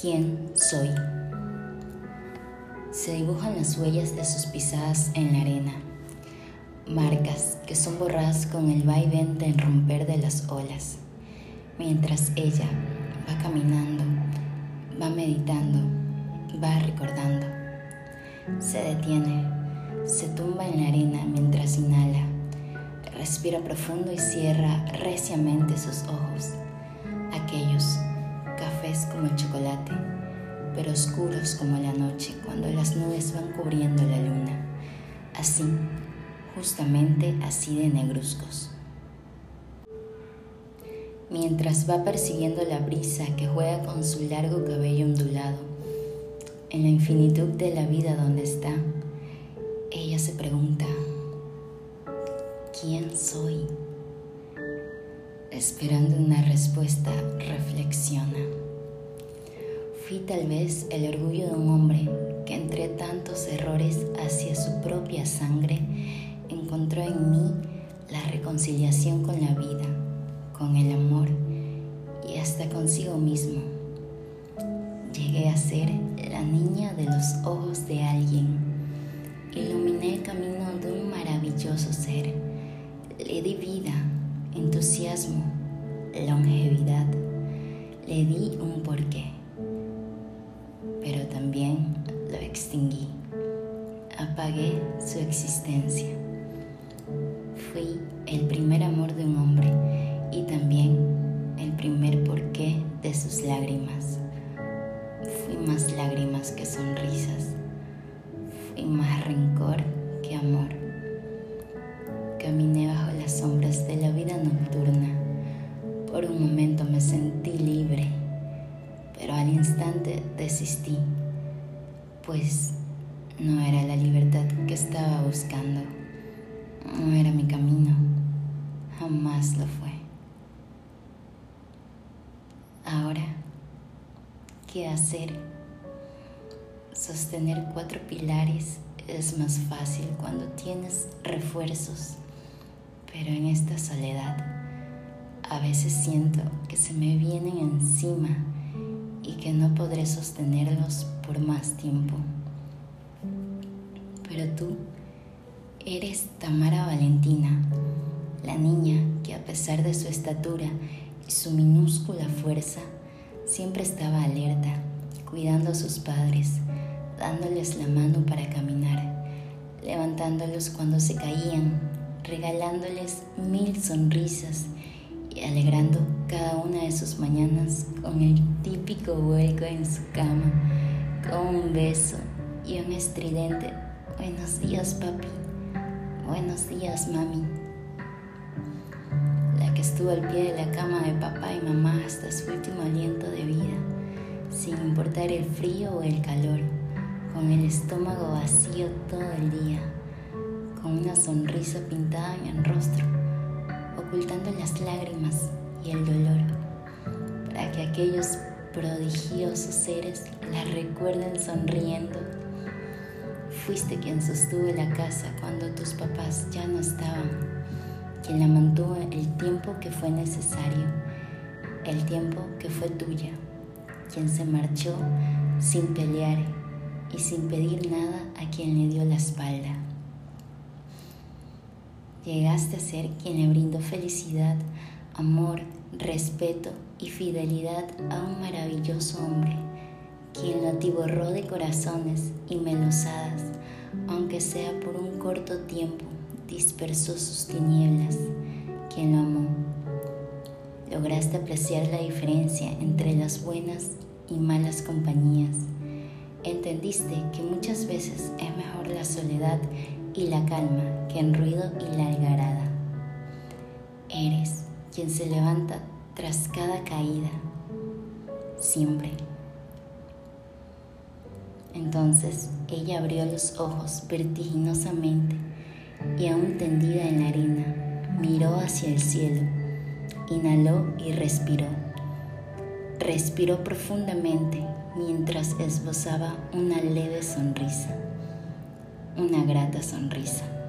¿Quién soy? Se dibujan las huellas de sus pisadas en la arena, marcas que son borradas con el vaivén del romper de las olas, mientras ella va caminando, va meditando, va recordando. Se detiene, se tumba en la arena mientras inhala, respira profundo y cierra reciamente sus ojos, oscuros como la noche cuando las nubes van cubriendo la luna. Así, justamente así de negruzcos. Mientras va persiguiendo la brisa que juega con su largo cabello ondulado, en la infinitud de la vida donde está, ella se pregunta, ¿quién soy? Esperando una respuesta, reflexiona. Fui tal vez el orgullo de un hombre que entre tantos errores hacia su propia sangre encontró en mí la reconciliación con la vida, con el amor y hasta consigo mismo. Llegué a ser la niña de los ojos de alguien. Iluminé el camino de un maravilloso ser. Le di vida, entusiasmo, longevidad. Le di un porqué pero también lo extinguí. Apagué su existencia. Fui el primer amor de un hombre y también el primer porqué de sus lágrimas. Fui más lágrimas que sonrisas. Fui más rencor que amor. Caminé bajo las sombras de la vida nocturna. Por un momento me sentí libre pero al instante desistí, pues no era la libertad que estaba buscando, no era mi camino, jamás lo fue. Ahora, ¿qué hacer? Sostener cuatro pilares es más fácil cuando tienes refuerzos, pero en esta soledad a veces siento que se me vienen encima que no podré sostenerlos por más tiempo. Pero tú eres Tamara Valentina, la niña que a pesar de su estatura y su minúscula fuerza, siempre estaba alerta, cuidando a sus padres, dándoles la mano para caminar, levantándolos cuando se caían, regalándoles mil sonrisas y alegrando cada una de sus mañanas con el típico vuelco en su cama, con un beso y un estridente Buenos días papi, buenos días mami. La que estuvo al pie de la cama de papá y mamá hasta su último aliento de vida, sin importar el frío o el calor, con el estómago vacío todo el día, con una sonrisa pintada en el rostro ocultando las lágrimas y el dolor, para que aquellos prodigiosos seres la recuerden sonriendo. Fuiste quien sostuvo la casa cuando tus papás ya no estaban, quien la mantuvo el tiempo que fue necesario, el tiempo que fue tuya, quien se marchó sin pelear y sin pedir nada a quien le dio la espalda. Llegaste a ser quien le brindó felicidad, amor, respeto y fidelidad a un maravilloso hombre, quien lo atiborró de corazones y melosadas, aunque sea por un corto tiempo, dispersó sus tinieblas, quien lo amó. Lograste apreciar la diferencia entre las buenas y malas compañías. Entendiste que muchas veces es mejor la soledad y la calma que en ruido y la algarada. Eres quien se levanta tras cada caída, siempre. Entonces ella abrió los ojos vertiginosamente y aún tendida en la arena, miró hacia el cielo, inhaló y respiró. Respiró profundamente mientras esbozaba una leve sonrisa una grata sonrisa.